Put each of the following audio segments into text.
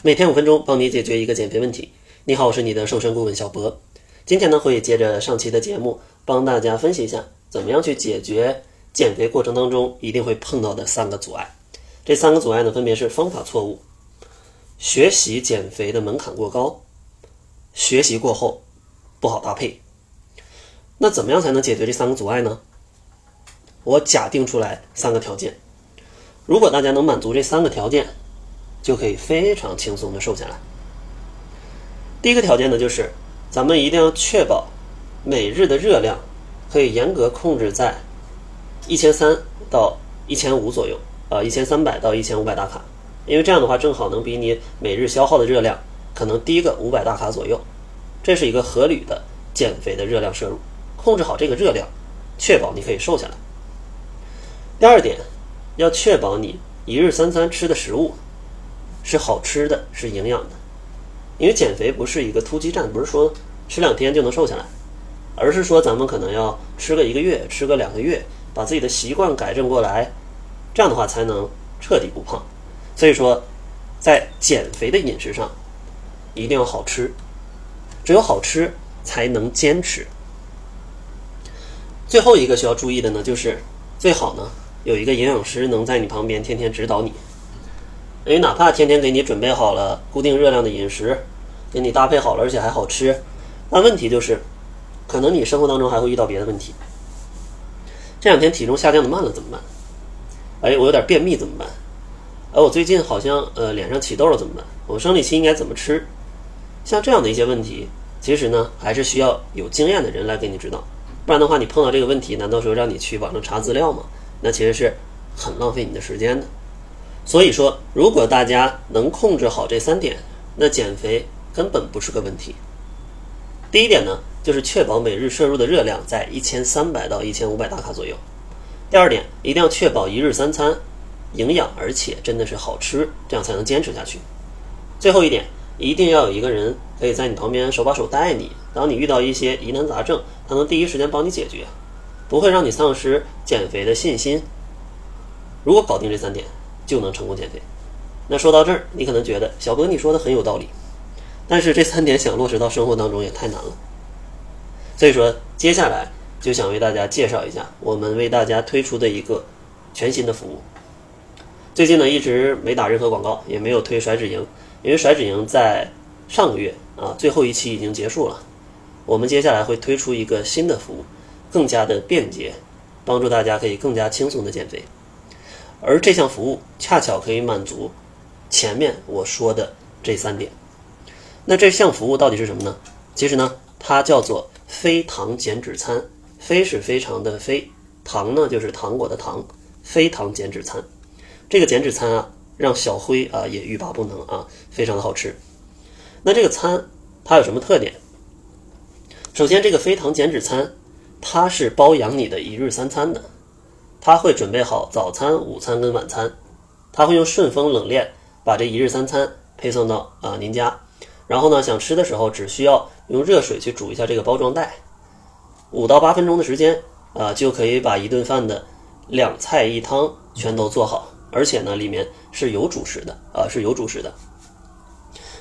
每天五分钟，帮你解决一个减肥问题。你好，我是你的瘦身顾问小博。今天呢，会接着上期的节目，帮大家分析一下，怎么样去解决减肥过程当中一定会碰到的三个阻碍。这三个阻碍呢，分别是方法错误、学习减肥的门槛过高、学习过后不好搭配。那怎么样才能解决这三个阻碍呢？我假定出来三个条件，如果大家能满足这三个条件。就可以非常轻松的瘦下来。第一个条件呢，就是咱们一定要确保每日的热量可以严格控制在一千三到一千五左右，啊，一千三百到一千五百大卡，因为这样的话正好能比你每日消耗的热量可能低个五百大卡左右，这是一个合理的减肥的热量摄入。控制好这个热量，确保你可以瘦下来。第二点，要确保你一日三餐吃的食物。是好吃的，是营养的，因为减肥不是一个突击战，不是说吃两天就能瘦下来，而是说咱们可能要吃个一个月，吃个两个月，把自己的习惯改正过来，这样的话才能彻底不胖。所以说，在减肥的饮食上，一定要好吃，只有好吃才能坚持。最后一个需要注意的呢，就是最好呢有一个营养师能在你旁边天天指导你。因为哪怕天天给你准备好了固定热量的饮食，给你搭配好了，而且还好吃，那问题就是，可能你生活当中还会遇到别的问题。这两天体重下降的慢了怎么办？哎，我有点便秘怎么办？哎，我最近好像呃脸上起痘了怎么办？我生理期应该怎么吃？像这样的一些问题，其实呢还是需要有经验的人来给你指导，不然的话你碰到这个问题，难道说让你去网上查资料吗？那其实是很浪费你的时间的。所以说，如果大家能控制好这三点，那减肥根本不是个问题。第一点呢，就是确保每日摄入的热量在一千三百到一千五百大卡左右。第二点，一定要确保一日三餐营养，而且真的是好吃，这样才能坚持下去。最后一点，一定要有一个人可以在你旁边手把手带你，当你遇到一些疑难杂症，他能第一时间帮你解决，不会让你丧失减肥的信心。如果搞定这三点，就能成功减肥。那说到这儿，你可能觉得小哥你说的很有道理，但是这三点想落实到生活当中也太难了。所以说，接下来就想为大家介绍一下我们为大家推出的一个全新的服务。最近呢一直没打任何广告，也没有推甩脂营，因为甩脂营在上个月啊最后一期已经结束了。我们接下来会推出一个新的服务，更加的便捷，帮助大家可以更加轻松的减肥。而这项服务恰巧可以满足前面我说的这三点。那这项服务到底是什么呢？其实呢，它叫做非糖减脂餐。非是非常的非，糖呢就是糖果的糖。非糖减脂餐，这个减脂餐啊，让小辉啊也欲罢不能啊，非常的好吃。那这个餐它有什么特点？首先，这个非糖减脂餐，它是包养你的一日三餐的。他会准备好早餐、午餐跟晚餐，他会用顺丰冷链把这一日三餐配送到啊您家，然后呢想吃的时候只需要用热水去煮一下这个包装袋，五到八分钟的时间啊就可以把一顿饭的两菜一汤全都做好，而且呢里面是有主食的啊是有主食的。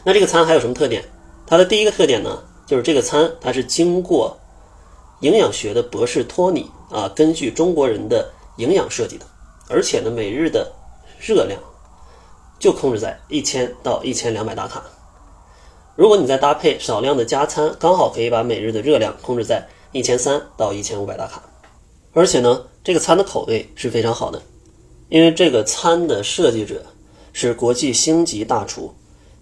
那这个餐还有什么特点？它的第一个特点呢就是这个餐它是经过营养学的博士托尼啊根据中国人的。营养设计的，而且呢，每日的热量就控制在一千到一千两百大卡。如果你再搭配少量的加餐，刚好可以把每日的热量控制在一千三到一千五百大卡。而且呢，这个餐的口味是非常好的，因为这个餐的设计者是国际星级大厨，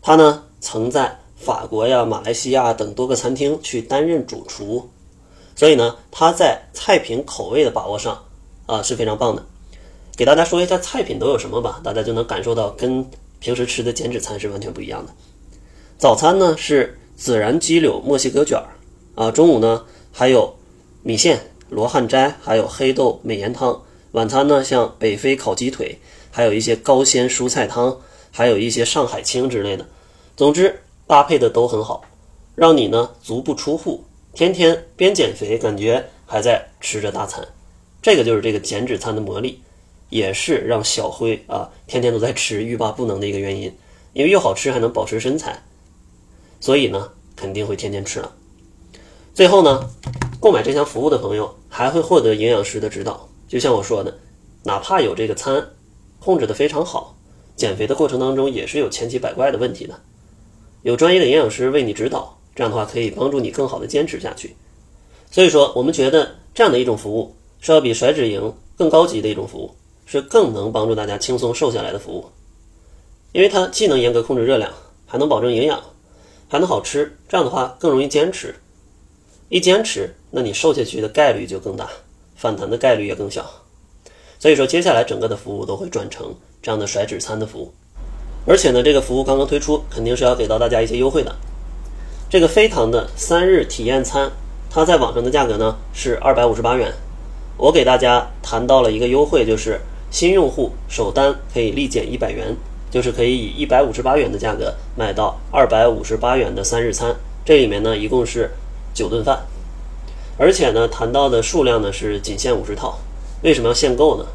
他呢曾在法国呀、马来西亚等多个餐厅去担任主厨，所以呢，他在菜品口味的把握上。啊，是非常棒的。给大家说一下菜品都有什么吧，大家就能感受到跟平时吃的减脂餐是完全不一样的。早餐呢是孜然鸡柳墨西哥卷儿，啊，中午呢还有米线、罗汉斋，还有黑豆美颜汤。晚餐呢像北非烤鸡腿，还有一些高鲜蔬菜汤，还有一些上海青之类的。总之搭配的都很好，让你呢足不出户，天天边减肥，感觉还在吃着大餐。这个就是这个减脂餐的魔力，也是让小辉啊天天都在吃欲罢不能的一个原因。因为又好吃还能保持身材，所以呢肯定会天天吃了。最后呢，购买这项服务的朋友还会获得营养师的指导，就像我说的，哪怕有这个餐控制的非常好，减肥的过程当中也是有千奇百怪的问题的，有专业的营养师为你指导，这样的话可以帮助你更好的坚持下去。所以说，我们觉得这样的一种服务是要比甩脂营更高级的一种服务，是更能帮助大家轻松瘦下来的服务。因为它既能严格控制热量，还能保证营养，还能好吃，这样的话更容易坚持。一坚持，那你瘦下去的概率就更大，反弹的概率也更小。所以说，接下来整个的服务都会转成这样的甩脂餐的服务。而且呢，这个服务刚刚推出，肯定是要给到大家一些优惠的。这个飞糖的三日体验餐。它在网上的价格呢是二百五十八元，我给大家谈到了一个优惠，就是新用户首单可以立减一百元，就是可以以一百五十八元的价格买到二百五十八元的三日餐。这里面呢一共是九顿饭，而且呢谈到的数量呢是仅限五十套。为什么要限购呢？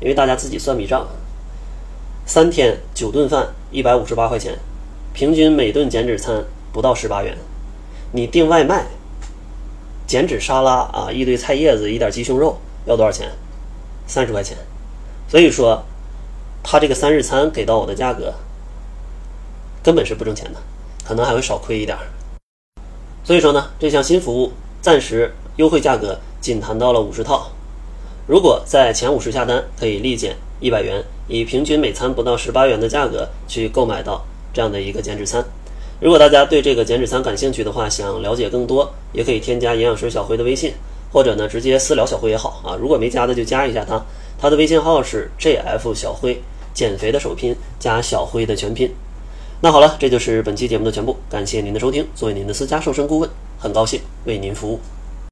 因为大家自己算笔账，三天九顿饭一百五十八块钱，平均每顿减脂餐不到十八元，你订外卖。减脂沙拉啊，一堆菜叶子，一点鸡胸肉，要多少钱？三十块钱。所以说，他这个三日餐给到我的价格，根本是不挣钱的，可能还会少亏一点。所以说呢，这项新服务暂时优惠价格仅谈到了五十套，如果在前五十下单，可以立减一百元，以平均每餐不到十八元的价格去购买到这样的一个减脂餐。如果大家对这个减脂餐感兴趣的话，想了解更多，也可以添加营养师小辉的微信，或者呢直接私聊小辉也好啊。如果没加的就加一下他，他的微信号是 jf 小辉，减肥的首拼加小辉的全拼。那好了，这就是本期节目的全部，感谢您的收听。作为您的私家瘦身顾问，很高兴为您服务。